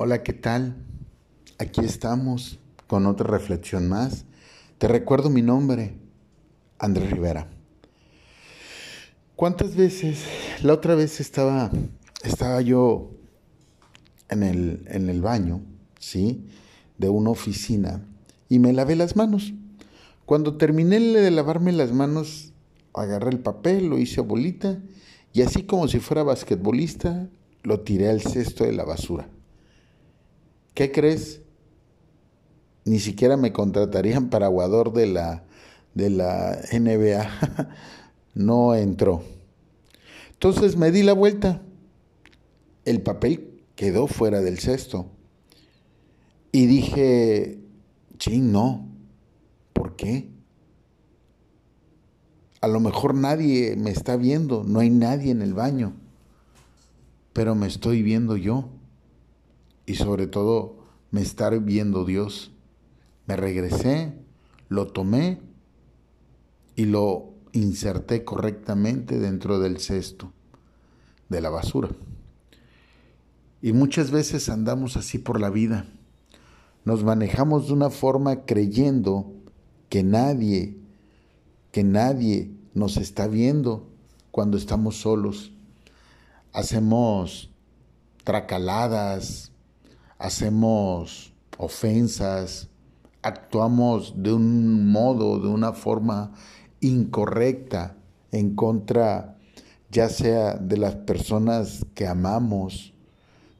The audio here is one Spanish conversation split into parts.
Hola, ¿qué tal? Aquí estamos con otra reflexión más. Te recuerdo mi nombre, Andrés Rivera. ¿Cuántas veces? La otra vez estaba, estaba yo en el, en el baño, ¿sí? De una oficina y me lavé las manos. Cuando terminé de lavarme las manos, agarré el papel, lo hice bolita y así como si fuera basquetbolista, lo tiré al cesto de la basura. ¿Qué crees? Ni siquiera me contratarían para aguador de la, de la NBA. no entró. Entonces me di la vuelta. El papel quedó fuera del cesto. Y dije, ching, no. ¿Por qué? A lo mejor nadie me está viendo, no hay nadie en el baño, pero me estoy viendo yo y sobre todo me está viendo Dios. Me regresé, lo tomé y lo inserté correctamente dentro del cesto de la basura. Y muchas veces andamos así por la vida. Nos manejamos de una forma creyendo que nadie, que nadie nos está viendo cuando estamos solos. Hacemos tracaladas, hacemos ofensas, actuamos de un modo, de una forma incorrecta en contra ya sea de las personas que amamos,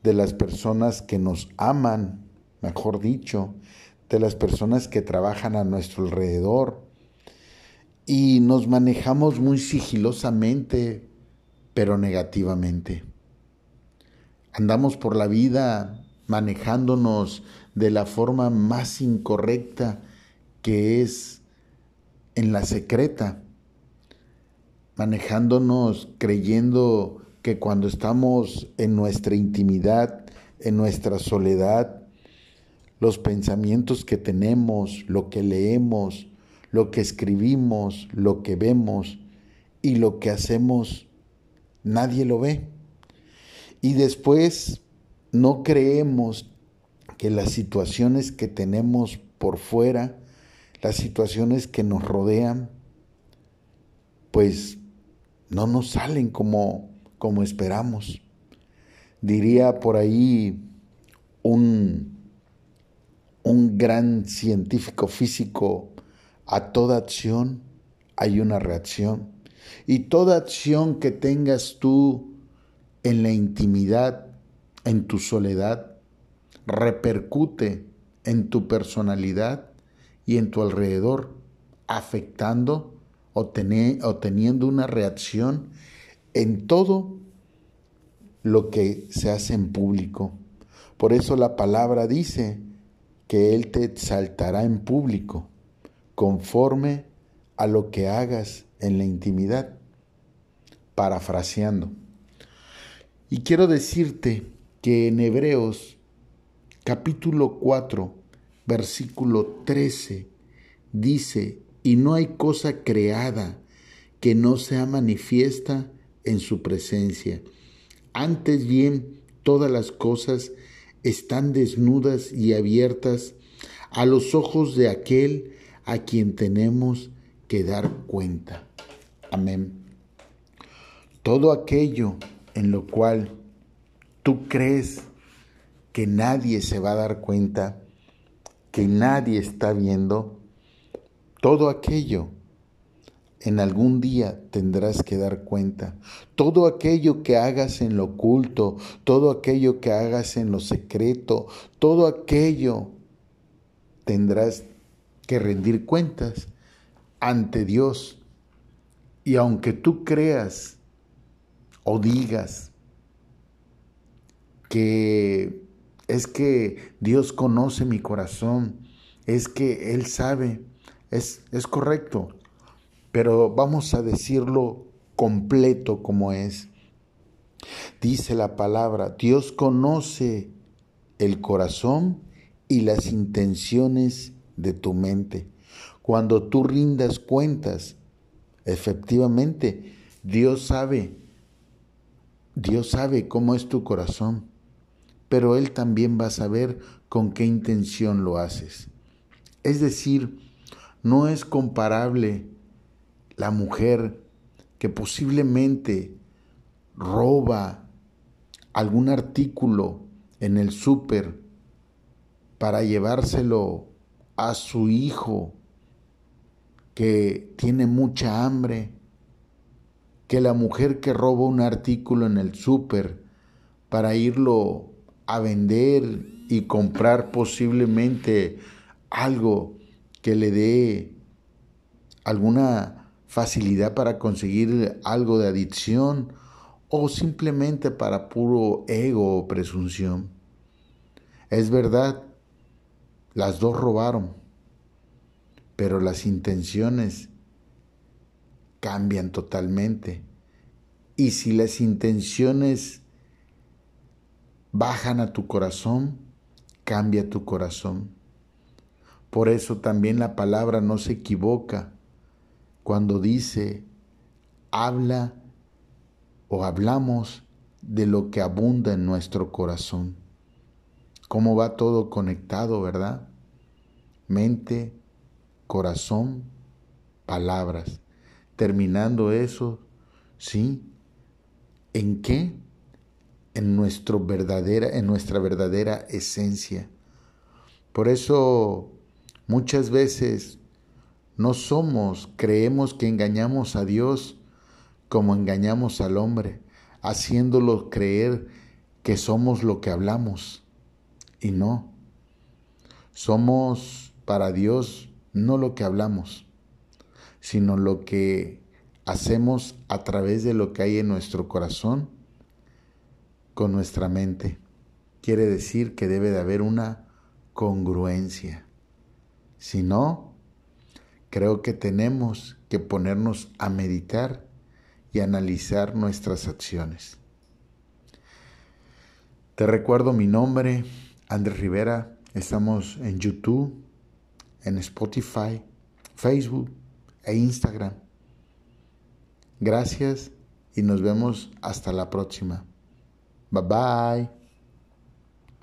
de las personas que nos aman, mejor dicho, de las personas que trabajan a nuestro alrededor. Y nos manejamos muy sigilosamente, pero negativamente. Andamos por la vida manejándonos de la forma más incorrecta que es en la secreta, manejándonos creyendo que cuando estamos en nuestra intimidad, en nuestra soledad, los pensamientos que tenemos, lo que leemos, lo que escribimos, lo que vemos y lo que hacemos, nadie lo ve. Y después no creemos que las situaciones que tenemos por fuera, las situaciones que nos rodean, pues no nos salen como, como esperamos. Diría por ahí un, un gran científico físico, a toda acción hay una reacción. Y toda acción que tengas tú en la intimidad, en tu soledad, repercute en tu personalidad y en tu alrededor, afectando o, teniendo una reacción en todo lo que se hace en público. Por eso la palabra dice que Él te exaltará en público, conforme a lo que hagas en la intimidad, parafraseando. Y quiero decirte que en Hebreos capítulo 4, versículo 13, dice, y no hay cosa creada que no sea manifiesta en su presencia. Antes bien, todas las cosas están desnudas y abiertas a los ojos de aquel a quien tenemos que dar cuenta. Amén. Todo aquello en lo cual tú crees que nadie se va a dar cuenta, que nadie está viendo, todo aquello en algún día tendrás que dar cuenta. Todo aquello que hagas en lo oculto, todo aquello que hagas en lo secreto, todo aquello tendrás que rendir cuentas ante Dios. Y aunque tú creas o digas que es que Dios conoce mi corazón, es que Él sabe, es, es correcto, pero vamos a decirlo completo como es. Dice la palabra, Dios conoce el corazón y las intenciones de tu mente. Cuando tú rindas cuentas, efectivamente, Dios sabe, Dios sabe cómo es tu corazón pero Él también va a saber con qué intención lo haces. Es decir, no es comparable la mujer que posiblemente roba algún artículo en el súper para llevárselo a su hijo que tiene mucha hambre, que la mujer que roba un artículo en el súper para irlo a vender y comprar posiblemente algo que le dé alguna facilidad para conseguir algo de adicción o simplemente para puro ego o presunción. Es verdad, las dos robaron, pero las intenciones cambian totalmente. Y si las intenciones bajan a tu corazón, cambia tu corazón. Por eso también la palabra no se equivoca cuando dice, habla o hablamos de lo que abunda en nuestro corazón. Cómo va todo conectado, ¿verdad? Mente, corazón, palabras. Terminando eso, ¿sí? ¿En qué? En, verdadera, en nuestra verdadera esencia. Por eso muchas veces no somos, creemos que engañamos a Dios como engañamos al hombre, haciéndolo creer que somos lo que hablamos. Y no, somos para Dios no lo que hablamos, sino lo que hacemos a través de lo que hay en nuestro corazón con nuestra mente. Quiere decir que debe de haber una congruencia. Si no, creo que tenemos que ponernos a meditar y analizar nuestras acciones. Te recuerdo mi nombre, Andrés Rivera. Estamos en YouTube, en Spotify, Facebook e Instagram. Gracias y nos vemos hasta la próxima. Bye bye.